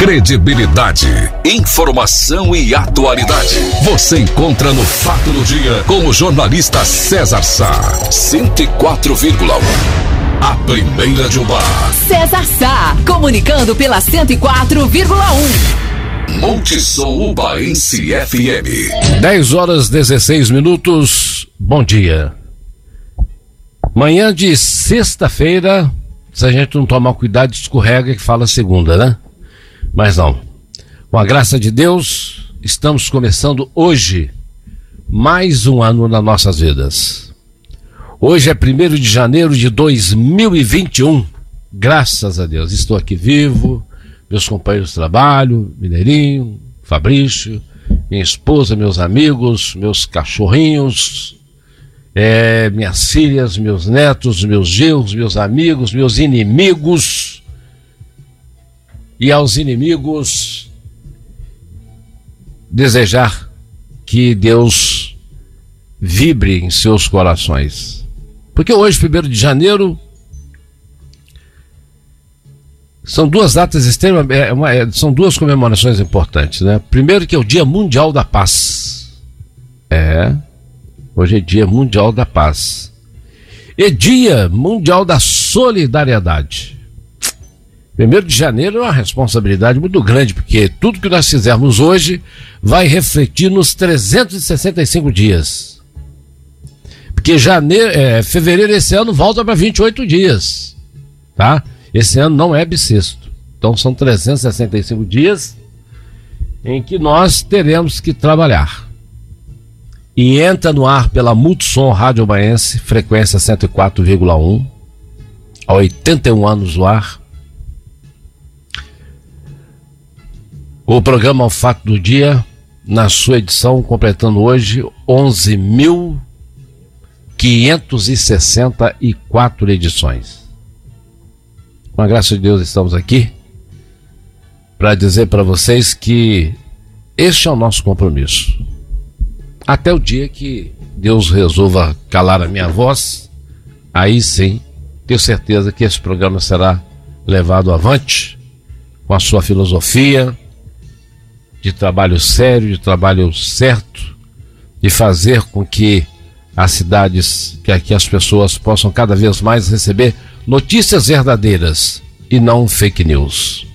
Credibilidade, informação e atualidade. Você encontra no Fato do Dia com o jornalista César Sá. 104,1. A primeira de Ubar. César Sá, comunicando pela 104,1. Multissom Ubaense FM. 10 horas 16 minutos. Bom dia. Manhã de sexta-feira, se a gente não tomar cuidado, escorrega que fala segunda, né? Mas não. Com a graça de Deus, estamos começando hoje mais um ano nas nossas vidas. Hoje é 1 de janeiro de 2021. Graças a Deus, estou aqui vivo, meus companheiros de trabalho, Mineirinho, Fabrício, minha esposa, meus amigos, meus cachorrinhos, é, minhas filhas, meus netos, meus genros, meus amigos, meus inimigos. E aos inimigos, desejar que Deus vibre em seus corações. Porque hoje, 1 de janeiro, são duas datas extremas, é é, são duas comemorações importantes, né? Primeiro que é o Dia Mundial da Paz. É, Hoje é Dia Mundial da Paz. E Dia Mundial da Solidariedade. Primeiro de janeiro é uma responsabilidade muito grande, porque tudo que nós fizermos hoje vai refletir nos 365 dias. Porque janeiro, é, fevereiro esse ano volta para 28 dias, tá? Esse ano não é bissexto. Então são 365 dias em que nós teremos que trabalhar e entra no ar pela Multissom Rádio Baense, frequência 104,1, há 81 anos no ar. O programa O Fato do Dia, na sua edição, completando hoje 11.564 edições. Com a graça de Deus, estamos aqui para dizer para vocês que este é o nosso compromisso até o dia que Deus resolva calar a minha voz, aí sim, tenho certeza que esse programa será levado avante com a sua filosofia de trabalho sério, de trabalho certo, de fazer com que as cidades, que aqui as pessoas possam cada vez mais receber notícias verdadeiras e não fake news.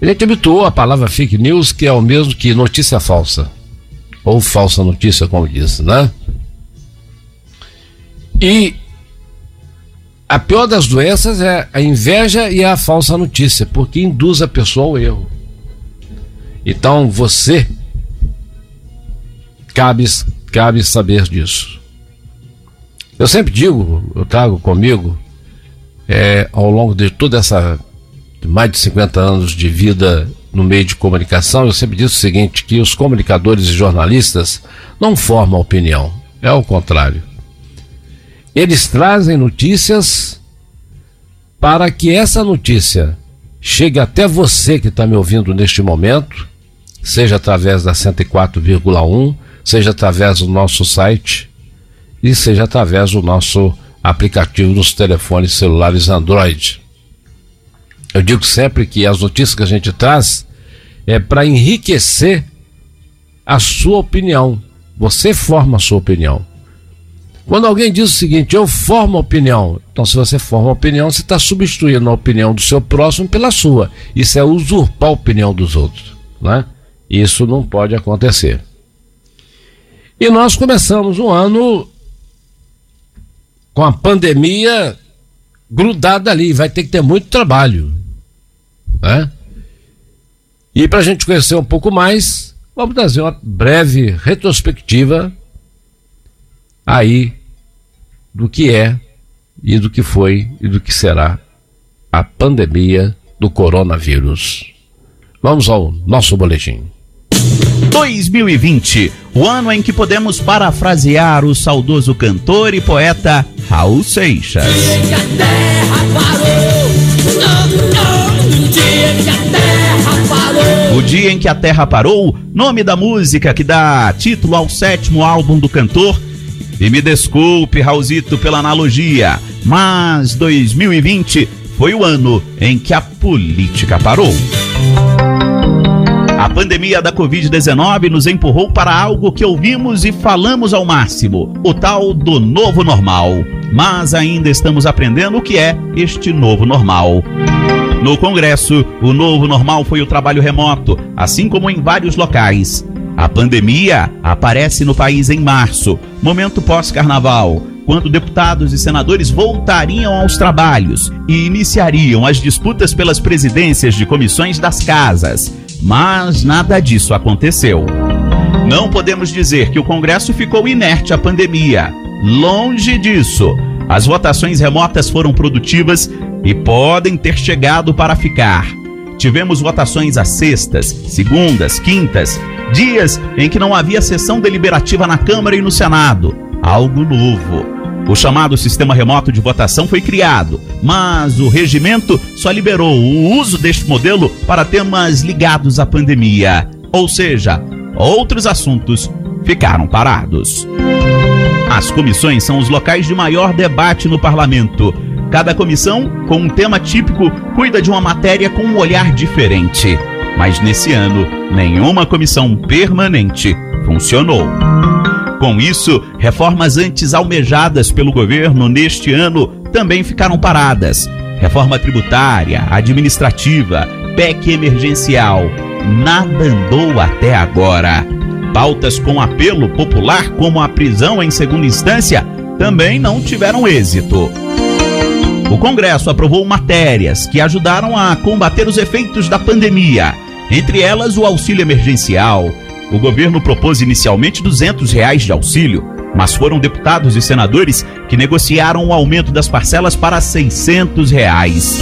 Ele te habituou a palavra fake news, que é o mesmo que notícia falsa ou falsa notícia, como disse, né? E a pior das doenças é a inveja e a falsa notícia, porque induz a pessoa ao erro. Então você cabe, cabe saber disso. Eu sempre digo, eu trago comigo, é, ao longo de toda essa mais de 50 anos de vida no meio de comunicação, eu sempre disse o seguinte: que os comunicadores e jornalistas não formam opinião, é o contrário. Eles trazem notícias para que essa notícia chegue até você que está me ouvindo neste momento, seja através da 104,1, seja através do nosso site e seja através do nosso aplicativo nos telefones celulares Android. Eu digo sempre que as notícias que a gente traz é para enriquecer a sua opinião. Você forma a sua opinião. Quando alguém diz o seguinte, eu formo opinião, então se você forma opinião, você está substituindo a opinião do seu próximo pela sua. Isso é usurpar a opinião dos outros. Né? Isso não pode acontecer. E nós começamos um ano com a pandemia grudada ali, vai ter que ter muito trabalho. Né? E para a gente conhecer um pouco mais, vamos trazer uma breve retrospectiva aí do que é e do que foi e do que será a pandemia do coronavírus. Vamos ao nosso boletim. 2020, o ano em que podemos parafrasear o saudoso cantor e poeta Raul Seixas. O Dia em que a Terra Parou, nome da música que dá título ao sétimo álbum do cantor. E me desculpe, Raulzito, pela analogia, mas 2020 foi o ano em que a política parou. A pandemia da Covid-19 nos empurrou para algo que ouvimos e falamos ao máximo, o tal do novo normal. Mas ainda estamos aprendendo o que é este novo normal. No Congresso, o novo normal foi o trabalho remoto, assim como em vários locais. A pandemia aparece no país em março, momento pós-carnaval, quando deputados e senadores voltariam aos trabalhos e iniciariam as disputas pelas presidências de comissões das casas. Mas nada disso aconteceu. Não podemos dizer que o Congresso ficou inerte à pandemia. Longe disso. As votações remotas foram produtivas e podem ter chegado para ficar. Tivemos votações às sextas, segundas, quintas, dias em que não havia sessão deliberativa na Câmara e no Senado. Algo novo. O chamado sistema remoto de votação foi criado, mas o regimento só liberou o uso deste modelo para temas ligados à pandemia. Ou seja, outros assuntos ficaram parados. As comissões são os locais de maior debate no parlamento. Cada comissão, com um tema típico, cuida de uma matéria com um olhar diferente. Mas nesse ano, nenhuma comissão permanente funcionou. Com isso, reformas antes almejadas pelo governo neste ano também ficaram paradas. Reforma tributária, administrativa, PEC emergencial. Nada andou até agora. Pautas com apelo popular, como a prisão em segunda instância, também não tiveram êxito. O Congresso aprovou matérias que ajudaram a combater os efeitos da pandemia, entre elas o auxílio emergencial, o governo propôs inicialmente 200 reais de auxílio, mas foram deputados e senadores que negociaram o aumento das parcelas para 600 reais.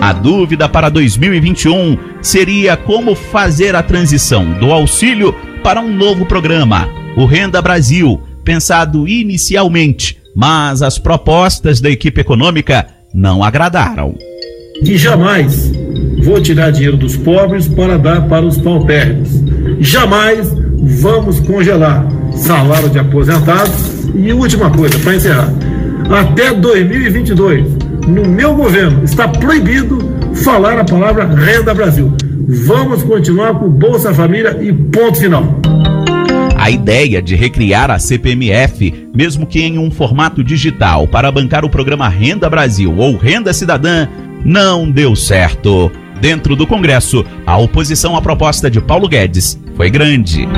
A dúvida para 2021 seria como fazer a transição do auxílio para um novo programa, o Renda Brasil, pensado inicialmente, mas as propostas da equipe econômica não agradaram. Que jamais vou tirar dinheiro dos pobres para dar para os paupérrimos jamais vamos congelar salário de aposentados. E última coisa, para encerrar: até 2022, no meu governo, está proibido falar a palavra Renda Brasil. Vamos continuar com Bolsa Família e ponto final. A ideia de recriar a CPMF, mesmo que em um formato digital, para bancar o programa Renda Brasil ou Renda Cidadã, não deu certo. Dentro do Congresso, a oposição à proposta de Paulo Guedes foi grande.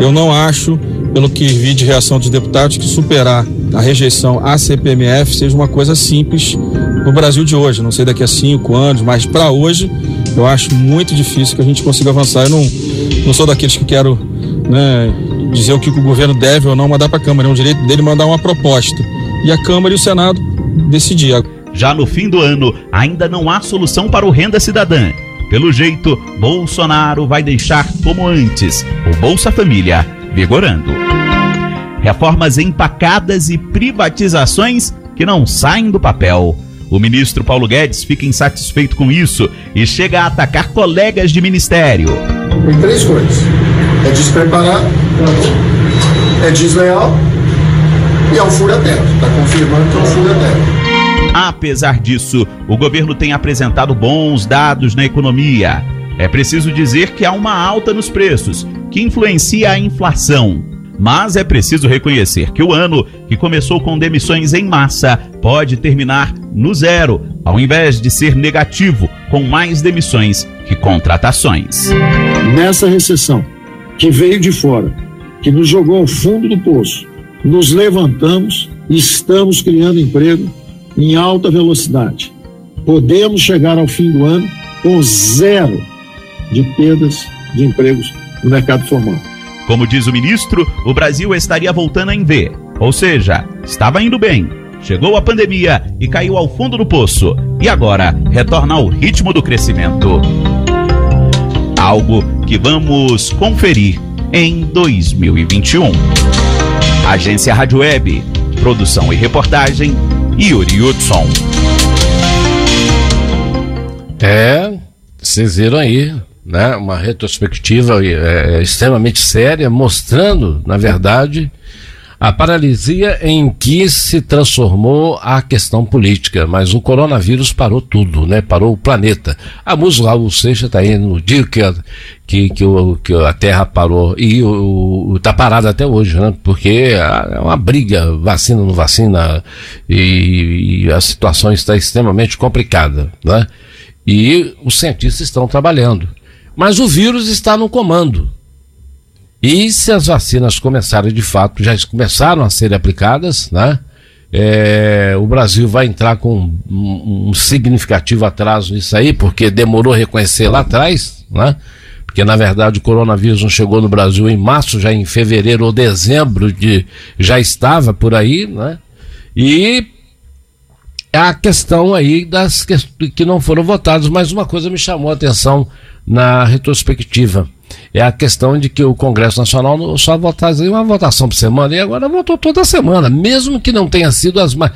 Eu não acho, pelo que vi de reação dos deputados, que superar a rejeição à CPMF seja uma coisa simples no Brasil de hoje. Não sei daqui a cinco anos, mas para hoje eu acho muito difícil que a gente consiga avançar. Eu não, não sou daqueles que quero né, dizer o que o governo deve ou não mandar para a Câmara. É um direito dele mandar uma proposta. E a Câmara e o Senado decidir. Já no fim do ano, ainda não há solução para o Renda Cidadã. Pelo jeito, Bolsonaro vai deixar como antes o Bolsa Família vigorando. Reformas empacadas e privatizações que não saem do papel. O ministro Paulo Guedes fica insatisfeito com isso e chega a atacar colegas de ministério. Tem três coisas: é despreparado, é desleal e é um fura-teto. Está confirmando que é um fura-teto. Apesar disso, o governo tem apresentado bons dados na economia. É preciso dizer que há uma alta nos preços, que influencia a inflação. Mas é preciso reconhecer que o ano, que começou com demissões em massa, pode terminar no zero, ao invés de ser negativo, com mais demissões que contratações. Nessa recessão, que veio de fora, que nos jogou ao fundo do poço, nos levantamos estamos criando emprego em alta velocidade. Podemos chegar ao fim do ano com zero de perdas de empregos no mercado formal. Como diz o ministro, o Brasil estaria voltando em V, ou seja, estava indo bem. Chegou a pandemia e caiu ao fundo do poço, e agora retorna ao ritmo do crescimento. Algo que vamos conferir em 2021. Agência Rádio Web, produção e reportagem Yuri Hudson. É, vocês viram aí, né? Uma retrospectiva é, é, extremamente séria, mostrando, na verdade, A paralisia em que se transformou a questão política, mas o coronavírus parou tudo, né? Parou o planeta. A música Raul Seixas está aí no dia que, a, que, que, o, que a Terra parou e está parada até hoje, né? Porque é uma briga, vacina não vacina, e, e a situação está extremamente complicada, né? E os cientistas estão trabalhando. Mas o vírus está no comando. E se as vacinas começarem de fato, já começaram a ser aplicadas, né? É, o Brasil vai entrar com um, um, significativo atraso nisso aí, porque demorou a reconhecer lá atrás, né? Porque na verdade o coronavírus não chegou no Brasil em março, já em fevereiro ou dezembro de, já estava por aí, né? E a questão aí das que, que não foram votados, mas uma coisa me chamou a atenção na retrospectiva é a questão de que o Congresso Nacional só votaria uma votação por semana e agora votou toda semana, mesmo que não tenha sido as ma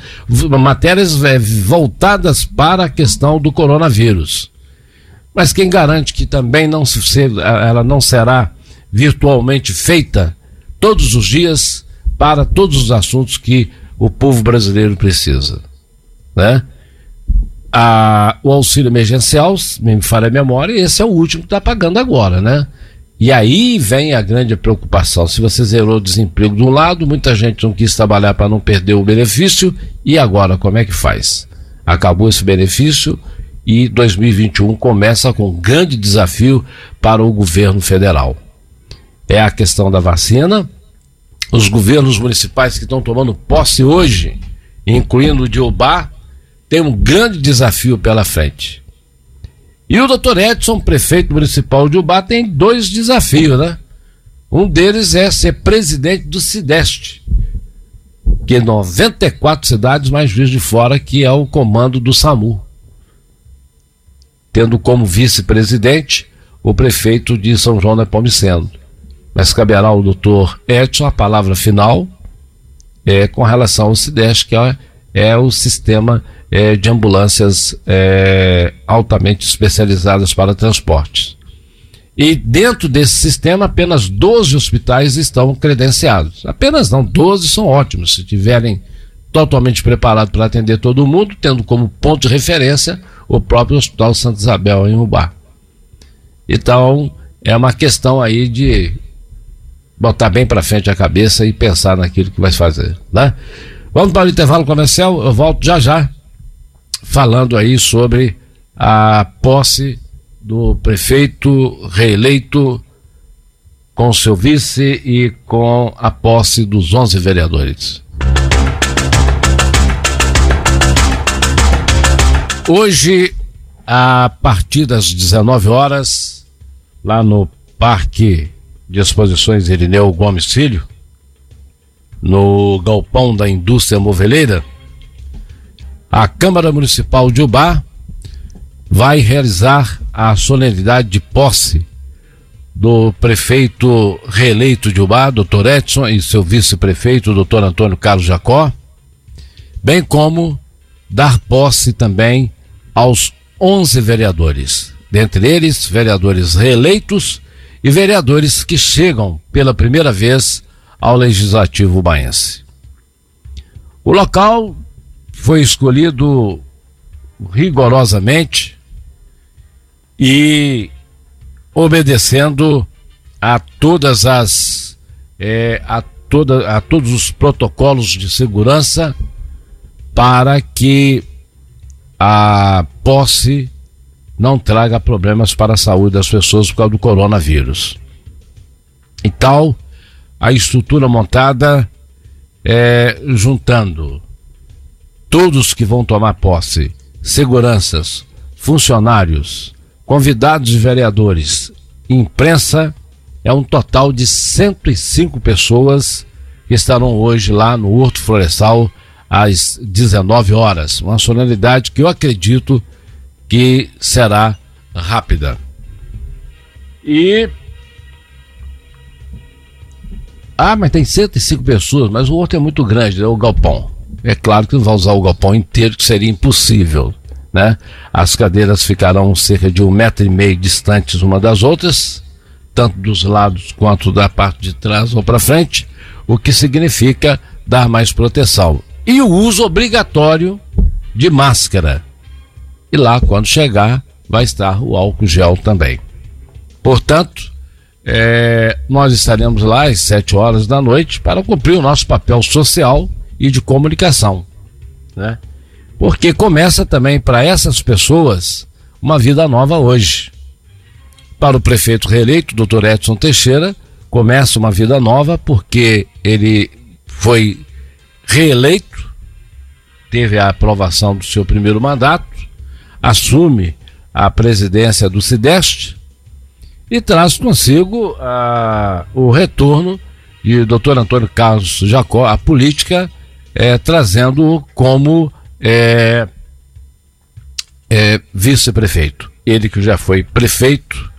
matérias é, voltadas para a questão do coronavírus. Mas quem garante que também não se, ela não será virtualmente feita todos os dias para todos os assuntos que o povo brasileiro precisa, né? A, o auxílio emergencial, me falha a memória, esse é o último que está pagando agora, né? E aí vem a grande preocupação. Se você zerou o desemprego de um lado, muita gente não quis trabalhar para não perder o benefício, e agora como é que faz? Acabou esse benefício e 2021 começa com um grande desafio para o governo federal. É a questão da vacina. Os governos municipais que estão tomando posse hoje, incluindo o de Ubá, têm um grande desafio pela frente. E o doutor Edson, prefeito municipal de Ubá, tem dois desafios, né? Um deles é ser presidente do Sideste, que é 94 cidades mais Juiz de Fora, que é o comando do SAMU. Tendo como vice-presidente o prefeito de São João da Pomiceno. Mas caberá ao doutor Edson a palavra final é, com relação ao Sideste, que é, é o sistema é, de ambulâncias é, altamente especializadas para transportes. E dentro desse sistema, apenas 12 hospitais estão credenciados. Apenas não, 12 são ótimos. Se tiverem totalmente preparados para atender todo mundo, tendo como ponto de referência o próprio Hospital Santa Isabel em Ubá. Então, é uma questão aí de botar bem para frente a cabeça e pensar naquilo que vai fazer, né? Vamos para o intervalo comercial, eu volto já já falando aí sobre a posse do prefeito reeleito com seu vice e com a posse dos 11 vereadores. Hoje, a partir das 19 horas, lá no Parque de Exposições Irineu Gomes Filho, no galpão da indústria moveleira, a Câmara Municipal de Ubá vai realizar a solenidade de posse do prefeito reeleito de Ubá, doutor Edson, e seu vice-prefeito, doutor Antônio Carlos Jacó, bem como dar posse também aos 11 vereadores, dentre eles vereadores reeleitos e vereadores que chegam pela primeira vez ao Legislativo Baense. O local foi escolhido rigorosamente e obedecendo a todas as é, a, toda, a todos os protocolos de segurança para que a posse não traga problemas para a saúde das pessoas por causa do coronavírus. Então, a estrutura montada é juntando todos que vão tomar posse, seguranças, funcionários, convidados de vereadores, imprensa, é um total de 105 pessoas que estarão hoje lá no Horto Florestal às 19 horas. Uma solenidade que eu acredito que será rápida. E. Ah, mas tem 105 pessoas, mas o Horto é muito grande, é o galpão. É claro que não vai usar o galpão inteiro, que seria impossível. Né? As cadeiras ficarão cerca de um metro e meio distantes uma das outras, tanto dos lados quanto da parte de trás ou para frente. o que significa dar mais proteção. E o uso obrigatório de máscara. E lá, quando chegar, vai estar o álcool gel também. Portanto, é, nós estaremos lá às 7 horas da noite para cumprir o nosso papel social e de comunicação. Né? Porque começa também para essas pessoas uma vida nova hoje. Para o prefeito reeleito, doutor Edson Teixeira, começa uma vida nova porque ele foi reeleito, teve a aprovação do seu primeiro mandato, assume a presidência do Sideste e traz consigo ah, o retorno de doutor Antônio Carlos Jacó à política, eh, trazendo como eh, eh, vice-prefeito. Ele que já foi prefeito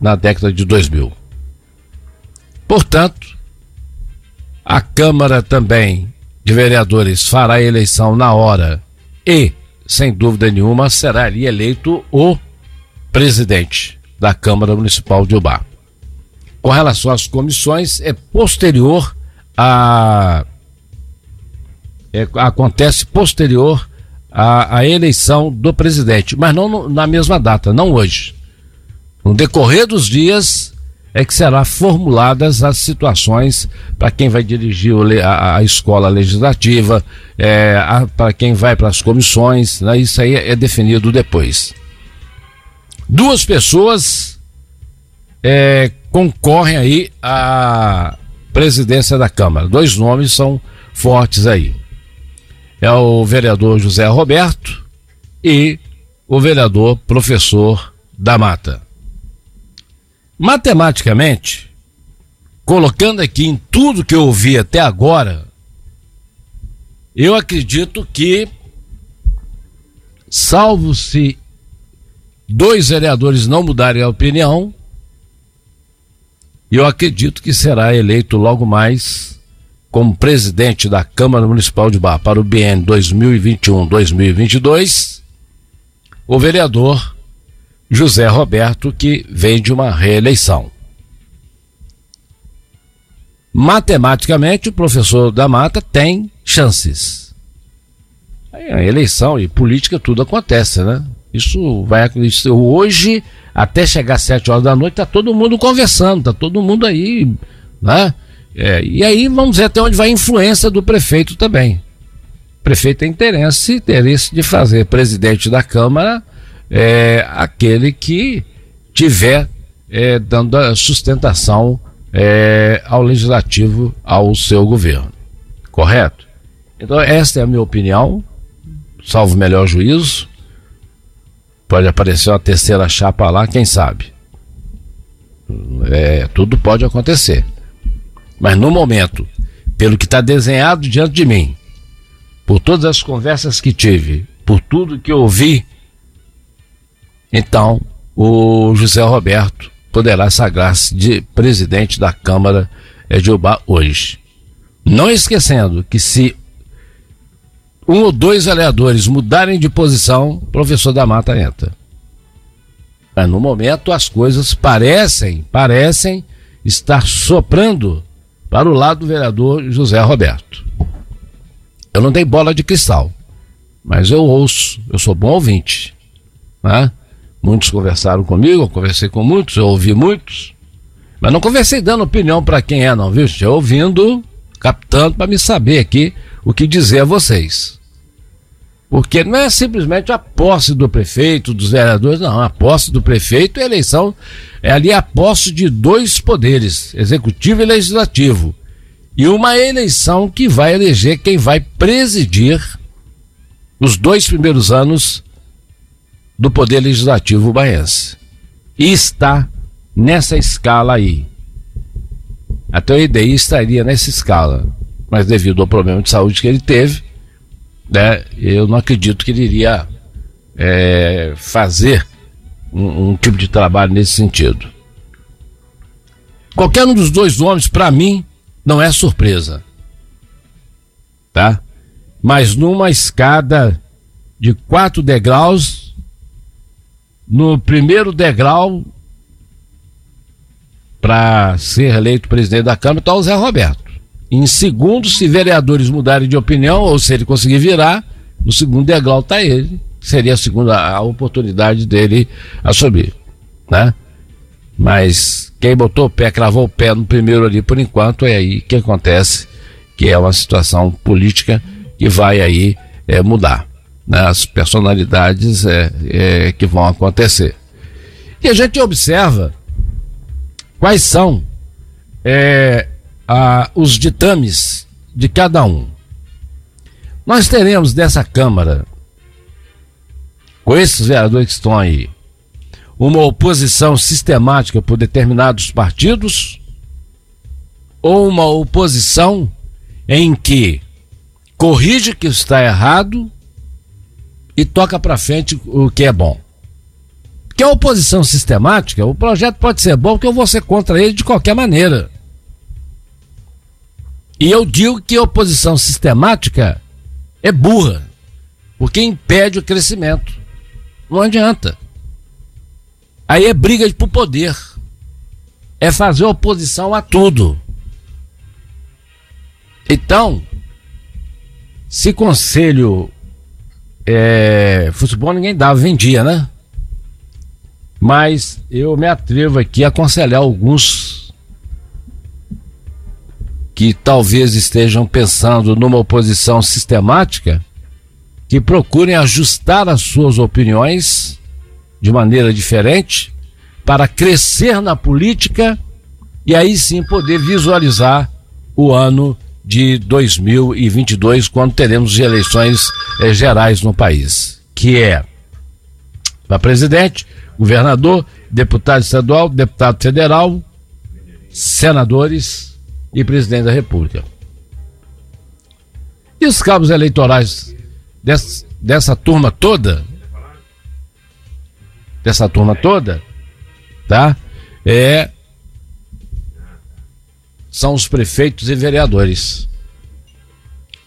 na década de 2000. Portanto, a Câmara também de Vereadores fará eleição na hora e, sem dúvida nenhuma, será ali eleito o presidente da Câmara Municipal de Ubá. Com relação às comissões, é posterior a. É, acontece posterior à, à, eleição do presidente, mas não no, na mesma data, não hoje. No decorrer dos dias é que será formuladas as situações para quem vai dirigir a, a escola legislativa, é, para quem vai para as comissões, né? isso aí é definido depois. Duas pessoas é, concorrem aí à presidência da Câmara. Dois nomes são fortes aí. É o vereador José Roberto e o vereador professor da Mata. Matematicamente, colocando aqui em tudo que eu ouvi até agora, eu acredito que, salvo se dois vereadores não mudarem a opinião, eu acredito que será eleito logo mais como presidente da Câmara Municipal de Bar para o BN 2021-2022, o vereador José Roberto, que vem de uma reeleição. Matematicamente, o professor da Mata tem chances. A eleição e política tudo acontece, né? Isso vai acontecer hoje, até chegar às sete horas da noite, tá todo mundo conversando, tá todo mundo aí, né? É, e aí vamos ver até onde vai a influência do prefeito também. O prefeito tem interesse, interesse de fazer presidente da Câmara é, aquele que tiver é, dando a sustentação é, ao legislativo, ao seu governo. Correto? Então, esta é a minha opinião, salvo melhor juízo. Pode aparecer uma terceira chapa lá, quem sabe? É, tudo pode acontecer. Mas no momento, pelo que está desenhado diante de mim, por todas as conversas que tive, por tudo que ouvi, então o José Roberto poderá sagrar-se de presidente da Câmara de Ubá hoje. Não esquecendo que se um ou dois vereadores mudarem de posição, o professor da Mata entra. Mas no momento as coisas parecem, parecem estar soprando para o lado do vereador José Roberto. Eu não tenho bola de cristal, mas eu ouço, eu sou bom ouvinte. Né? Muitos conversaram comigo, eu conversei com muitos, eu ouvi muitos, mas não conversei dando opinião para quem é, não, viu? Estou ouvindo, captando para me saber aqui o que dizer a vocês. Porque não é simplesmente a posse do prefeito, dos vereadores, não. A posse do prefeito a eleição é ali a posse de dois poderes, executivo e legislativo. E uma eleição que vai eleger quem vai presidir os dois primeiros anos do poder legislativo baiense. E está nessa escala aí. Até o IDI estaria nessa escala mas devido ao problema de saúde que ele teve, né, eu não acredito que ele iria é, fazer um, um, tipo de trabalho nesse sentido. Qualquer um dos dois nomes, para mim, não é surpresa. Tá? Mas numa escada de quatro degraus, no primeiro degrau para ser eleito presidente da Câmara está o Zé Roberto. Em segundo, se vereadores mudarem de opinião, ou se ele conseguir virar, no segundo degrau está ele. Seria a segunda a oportunidade dele assumir. Né? Mas quem botou o pé, cravou o pé no primeiro ali por enquanto, é aí que acontece, que é uma situação política que vai aí é, mudar. Né? As personalidades é, é, que vão acontecer. E a gente observa quais são é, a, os ditames de cada um. Nós teremos dessa Câmara, com esses vereadores que estão aí, uma oposição sistemática por determinados partidos ou uma oposição em que corrige que está errado e toca para frente o que é bom. Que a oposição sistemática, o projeto pode ser bom que eu vou ser contra ele de qualquer maneira. E eu digo que a oposição sistemática é burra, porque impede o crescimento. Não adianta. Aí é briga por poder. É fazer oposição a tudo. Então, se conselho é, futebol ninguém dava, vendia, né? Mas eu me atrevo aqui a aconselhar alguns que talvez estejam pensando numa oposição sistemática que procurem ajustar as suas opiniões de maneira diferente para crescer na política e aí sim poder visualizar o ano de 2022, quando teremos eleições eh, gerais no país, que é para presidente, governador, deputado estadual, deputado federal, senadores e presidente da República. E os cabos eleitorais dessa, dessa turma toda dessa turma toda, tá? É são os prefeitos e vereadores.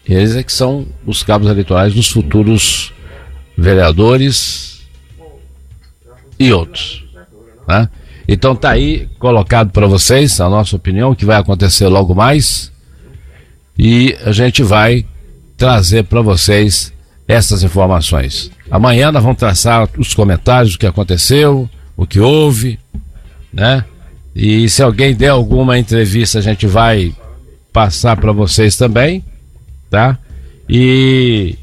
Eles é que são os cabos eleitorais dos futuros vereadores e outros, né? Então tá aí colocado para vocês a nossa opinião, que vai acontecer logo mais. E a gente vai trazer para vocês essas informações. Amanhã nós vamos traçar os comentários do que aconteceu, o que houve, né? E se alguém der alguma entrevista, a gente vai passar para vocês também, tá? E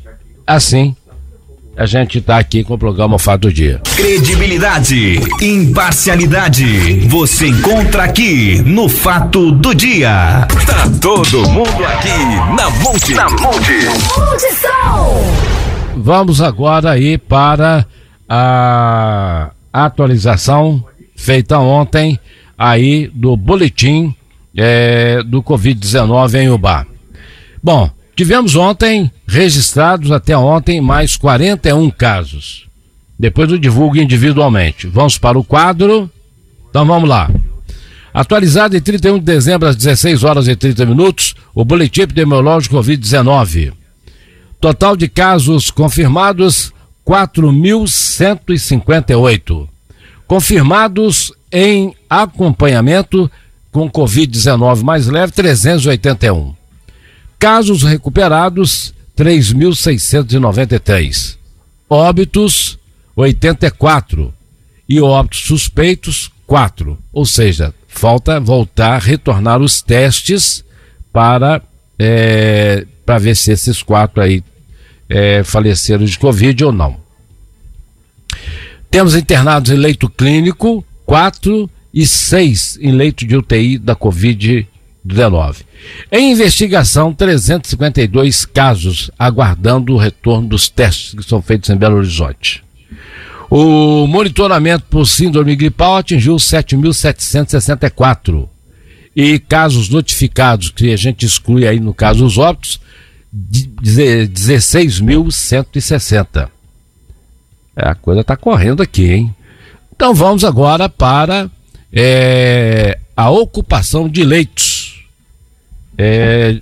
assim a gente está aqui com o programa Fato do Dia. Credibilidade, imparcialidade, você encontra aqui no Fato do Dia. Tá todo mundo aqui na Monte. Na Monte. Vamos agora aí para a atualização feita ontem aí do boletim é, do Covid-19 em Ubá. Bom, tivemos ontem, registrados até ontem, mais 41 casos. Depois eu divulgo individualmente. Vamos para o quadro. Então vamos lá. Atualizado em 31 de dezembro às 16 horas e 30 minutos, o boletim epidemiológico Covid-19. Total de casos confirmados 4.158. Confirmados em acompanhamento com Covid-19 mais leve 381. Casos recuperados 3.693. Óbitos 84 e óbitos suspeitos 4. Ou seja, falta voltar, retornar os testes para é, para ver se esses quatro aí é, faleceram de Covid ou não. Temos internados em leito clínico, quatro e seis em leito de UTI da Covid-19. Em investigação, 352 casos aguardando o retorno dos testes que são feitos em Belo Horizonte. O monitoramento por síndrome gripal atingiu 7.764. E casos notificados, que a gente exclui aí no caso os óbitos, 16.160. É, a coisa está correndo aqui, hein? Então vamos agora para é, a ocupação de leitos. É,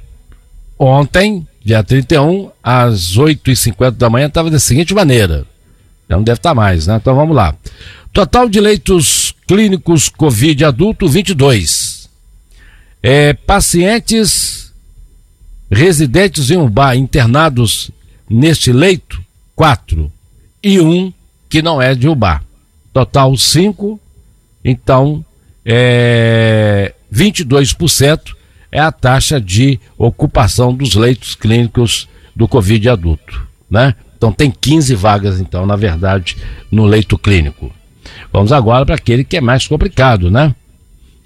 ontem, dia 31, às 8h50 da manhã, estava da seguinte maneira. Não deve estar tá mais, né? Então vamos lá. Total de leitos clínicos Covid adulto 22. É, pacientes residentes em um bar internados neste leito, 4. E um que não é de Ubá. Total 5. Então, é, 22% é a taxa de ocupação dos leitos clínicos do Covid adulto, né? Então tem 15 vagas, então, na verdade, no leito clínico. Vamos agora para aquele que é mais complicado, né?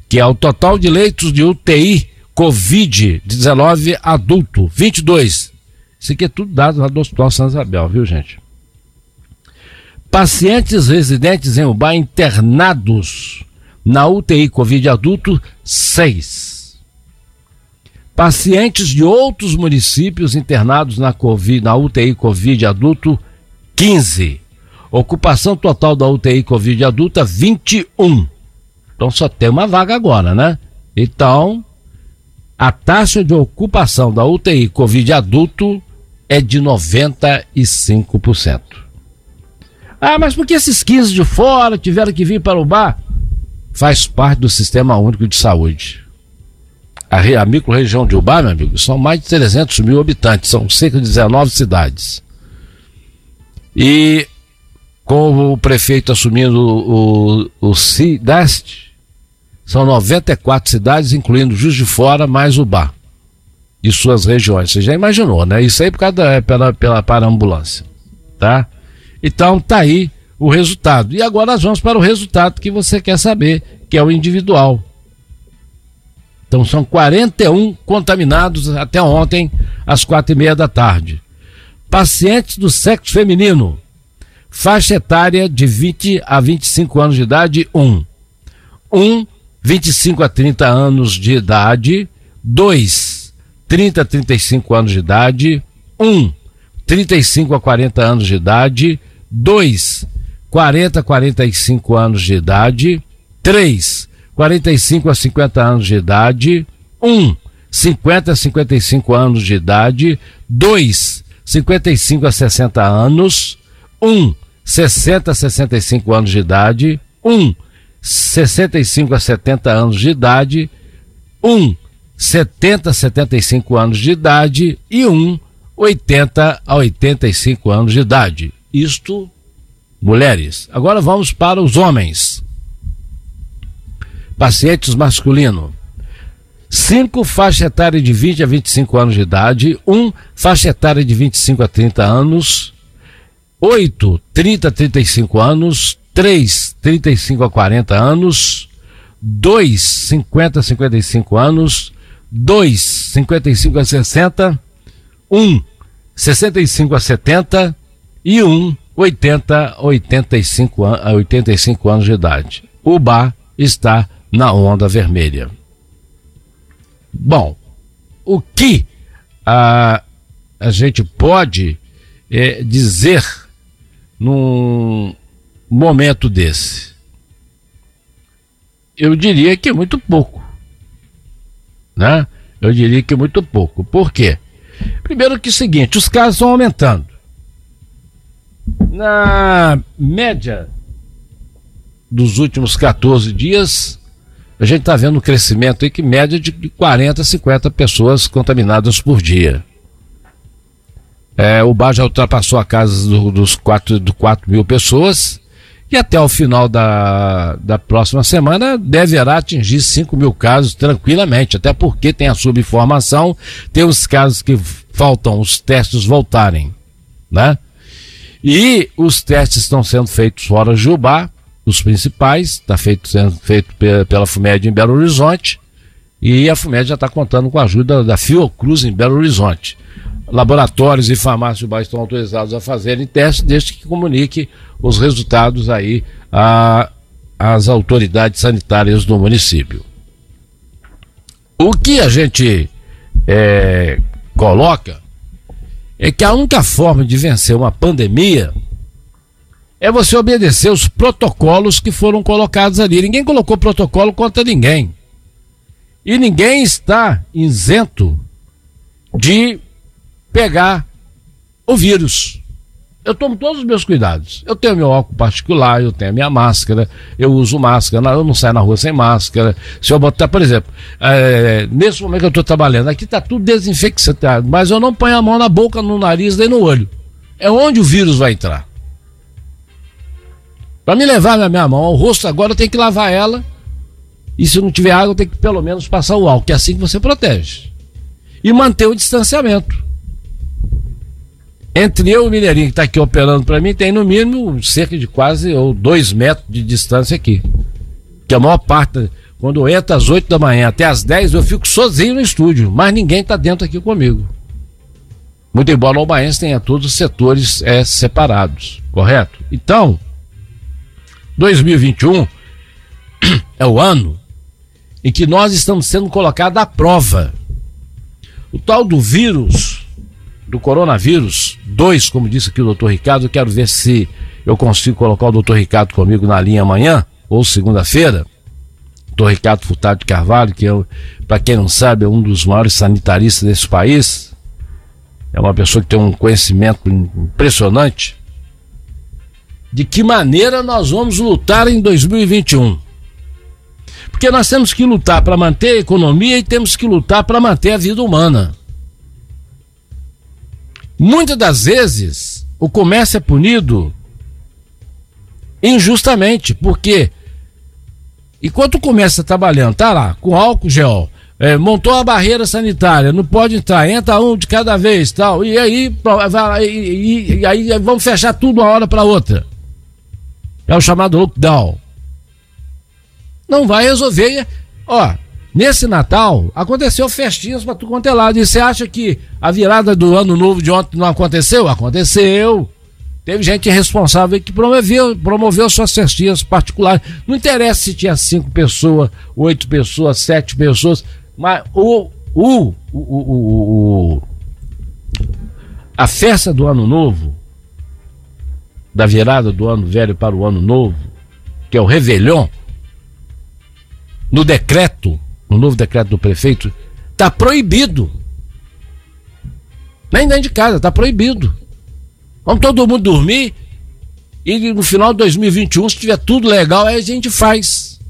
Que é o total de leitos de UTI Covid-19 adulto, 22. Isso aqui é tudo dado lá do Hospital Santa Isabel, viu, gente? Pacientes residentes em UBA internados na UTI Covid adulto, 6. Pacientes de outros municípios internados na, COVID, na UTI Covid adulto, 15. Ocupação total da UTI Covid adulta, 21. Então só tem uma vaga agora, né? Então, a taxa de ocupação da UTI Covid adulto é de 95%. Ah, mas por que esses 15 de fora tiveram que vir para o bar? Faz parte do Sistema Único de Saúde. A, a micro-região de Ubá, meu amigo, são mais de 300 mil habitantes, são cerca de 19 cidades. E com o prefeito assumindo o, o CIDEST, são 94 cidades, incluindo Juiz de Fora, mais Ubá e suas regiões. Você já imaginou, né? Isso aí por causa da, é pela, pela paraambulância, tá? Então tá aí o resultado. E agora nós vamos para o resultado que você quer saber, que é o individual. Então são 41 contaminados até ontem, às quatro e meia da tarde. Pacientes do sexo feminino, faixa etária de 20 a 25 anos de idade, 1. 1, 25 a 30 anos de idade, 2, 30 a 35 anos de idade, 1, 35 a 40 anos de idade, 2, 40 a 45 anos de idade, 3, 45 a 50 anos de idade, 1, 50 a 55 anos de idade, 2, 55 a 60 anos, 1, 60 a 65 anos de idade, 1, 65 a 70 anos de idade, 1, 70 a 75 anos de idade e 1, 80 a 85 anos de idade. Isto, mulheres. Agora vamos para os homens. Pacientes masculino. 5 faixa etária de 20 a 25 anos de idade, 1 um, faixa etária de 25 a 30 anos, 8 30 a 35 anos, 3 35 a 40 anos, 2 50 a 55 anos, 2 55 a 60, 1 65 a 70 e 1 80 a 85, a 85 anos de idade. O bar está na onda vermelha. Bom, o que a, a gente pode é, dizer num momento desse? Eu diria que é muito pouco. Né? Eu diria que é muito pouco. Por quê? Primeiro que é o seguinte, os casos estão aumentando. Na média dos últimos 14 dias, a gente está vendo um crescimento aí que média de 40, 50 pessoas contaminadas por dia. É, o bar já ultrapassou a casa do, dos 4, do 4 mil pessoas e até o final da, da próxima semana deverá atingir 5 mil casos tranquilamente, até porque tem a subinformação, tem os casos que faltam os testes voltarem, né? E os testes estão sendo feitos fora de Jubá, os principais, está feito, sendo feito pela FUMED em Belo Horizonte, e a FUMED já está contando com a ajuda da Fiocruz em Belo Horizonte. Laboratórios e farmácias estão autorizados a fazerem testes, desde que comunique os resultados aí às autoridades sanitárias do município. O que a gente é, coloca é que a única forma de vencer uma pandemia é você obedecer os protocolos que foram colocados ali. Ninguém colocou protocolo contra ninguém. E ninguém está isento de pegar o vírus. Eu tomo todos os meus cuidados. Eu tenho meu óculos particular, eu tenho a minha máscara, eu uso máscara, eu não saio na rua sem máscara. Se eu botar, por exemplo, é, nesse momento que eu estou trabalhando, aqui está tudo desinfectado, mas eu não ponho a mão na boca, no nariz nem no olho. É onde o vírus vai entrar. Para me levar na minha mão ao rosto, agora eu tenho que lavar ela. E se não tiver água, eu tenho que pelo menos passar o álcool, que é assim que você protege. E manter o distanciamento. Entre eu e o Mineirinho, que está aqui operando para mim, tem no mínimo cerca de quase ou dois metros de distância aqui. Que a maior parte, quando eu entro às 8 da manhã até às 10, eu fico sozinho no estúdio, mas ninguém está dentro aqui comigo. Muito embora o Albaense tenha todos os setores é, separados, correto? Então, 2021 é o ano em que nós estamos sendo colocados à prova. O tal do vírus do coronavírus 2, como disse aqui o doutor Ricardo, eu quero ver se eu consigo colocar o doutor Ricardo comigo na linha amanhã, ou segunda-feira. Doutor Ricardo Furtado de Carvalho, que é, para quem não sabe, é um dos maiores sanitaristas desse país. É uma pessoa que tem um conhecimento impressionante. De que maneira nós vamos lutar em 2021? Porque nós temos que lutar para manter a economia e temos que lutar para manter a vida humana. Muitas das vezes o comércio é punido injustamente, porque enquanto o comércio está trabalhando, tá lá, com álcool gel, é, montou a barreira sanitária, não pode entrar, entra um de cada vez tal, e aí, e, e, e aí vamos fechar tudo uma hora para outra. É o chamado lockdown. Não vai resolver. Ó, Nesse Natal, aconteceu festinhas para tu quanto é lado. E você acha que a virada do ano novo de ontem não aconteceu? Aconteceu. Teve gente responsável que promoveu, promoveu suas festinhas particulares. Não interessa se tinha cinco pessoas, oito pessoas, sete pessoas, mas o, o, o, o, o a festa do ano novo, da virada do ano velho para o ano novo, que é o Réveillon, no decreto no novo decreto do prefeito, está proibido. Nem dentro de casa, está proibido. Vamos todo mundo dormir e no final de 2021, se tiver tudo legal, aí a gente faz.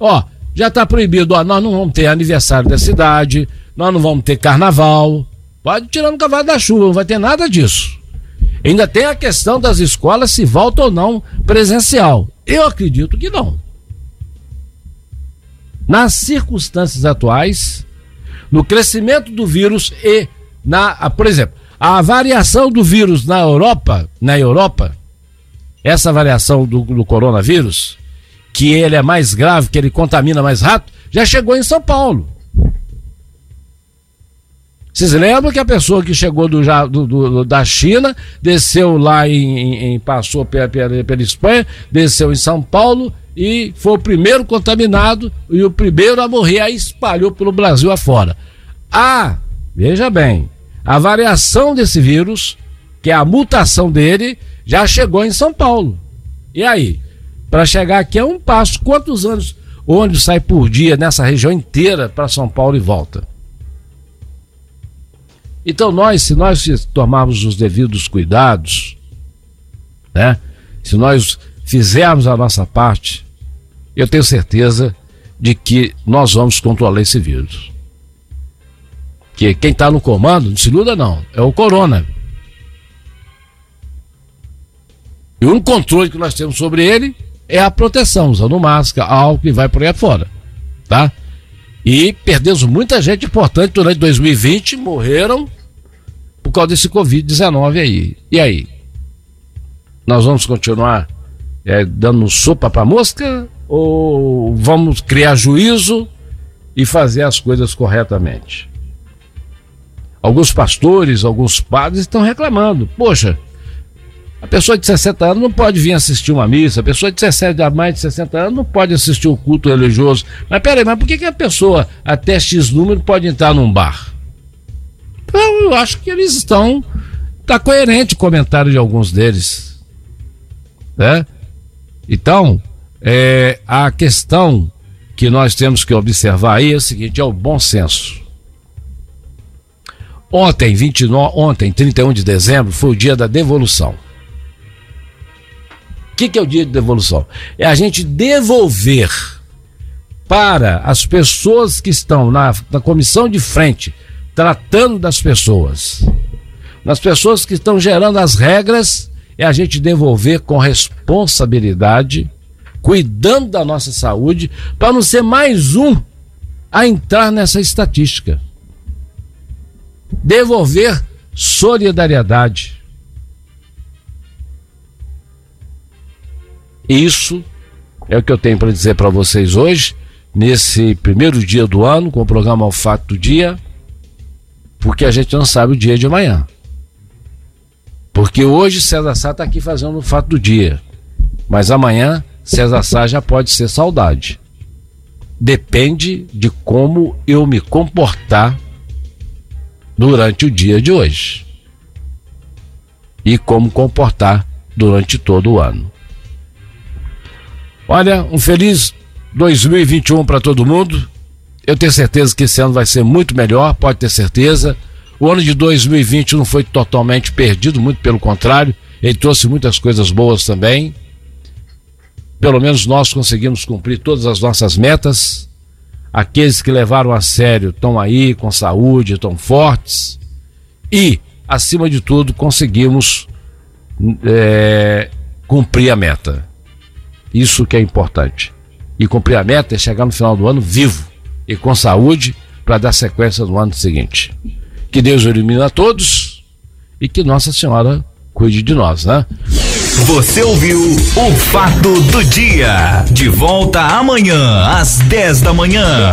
Ó, já está proibido, ó, nós não vamos ter aniversário da cidade, nós não vamos ter carnaval. Pode tirar no cavalo da chuva, não vai ter nada disso. Ainda tem a questão das escolas se volta ou não presencial. Eu acredito que não nas circunstâncias atuais, no crescimento do vírus e na, por exemplo, a variação do vírus na Europa, na Europa, essa variação do, do coronavírus, que ele é mais grave, que ele contamina mais rápido, já chegou em São Paulo. Vocês lembram que a pessoa que chegou do, do, do da China, desceu lá em, em passou pela, pela, pela Espanha, desceu em São Paulo e foi o primeiro contaminado e o primeiro a morrer, aí espalhou pelo Brasil afora. Ah, veja bem, a variação desse vírus, que é a mutação dele, já chegou em São Paulo. E aí? Para chegar aqui é um passo. Quantos anos ônibus sai por dia nessa região inteira para São Paulo e volta? Então nós, se nós tomarmos os devidos cuidados, né? Se nós fizermos a nossa parte, eu tenho certeza de que nós vamos controlar esse vírus. Que quem está no comando, não se iluda não, é o corona. E o controle que nós temos sobre ele é a proteção, usando máscara, álcool e vai por aí fora. Tá? E perdemos muita gente importante durante 2020, morreram por causa desse Covid-19 aí. E aí? Nós vamos continuar é, dando sopa para mosca ou vamos criar juízo e fazer as coisas corretamente? Alguns pastores, alguns padres estão reclamando. Poxa, a pessoa de 60 anos não pode vir assistir uma missa, a pessoa de 60, a mais de 60 anos não pode assistir um culto religioso. Mas peraí, mas por que, que a pessoa até X número pode entrar num bar? Então, eu acho que eles estão. Está coerente o comentário de alguns deles. Né? Então, é, a questão que nós temos que observar aí é o seguinte: é o bom senso. Ontem, 29, ontem, 31 de dezembro, foi o dia da devolução. O que, que é o dia de devolução? É a gente devolver para as pessoas que estão na, na comissão de frente, tratando das pessoas, nas pessoas que estão gerando as regras, é a gente devolver com responsabilidade, cuidando da nossa saúde, para não ser mais um a entrar nessa estatística. Devolver solidariedade. Isso é o que eu tenho para dizer para vocês hoje, nesse primeiro dia do ano, com o programa Fato do Dia, porque a gente não sabe o dia de amanhã. Porque hoje César Sá está aqui fazendo o fato do dia. Mas amanhã César Sá já pode ser saudade. Depende de como eu me comportar durante o dia de hoje. E como comportar durante todo o ano. Olha, um feliz 2021 para todo mundo. Eu tenho certeza que esse ano vai ser muito melhor, pode ter certeza. O ano de 2020 não foi totalmente perdido, muito pelo contrário, ele trouxe muitas coisas boas também. Pelo menos nós conseguimos cumprir todas as nossas metas. Aqueles que levaram a sério estão aí com saúde, estão fortes. E, acima de tudo, conseguimos é, cumprir a meta. Isso que é importante. E cumprir a meta é chegar no final do ano vivo e com saúde para dar sequência no ano seguinte. Que Deus ilumine a todos e que Nossa Senhora cuide de nós, né? Você ouviu o Fato do Dia. De volta amanhã, às 10 da manhã.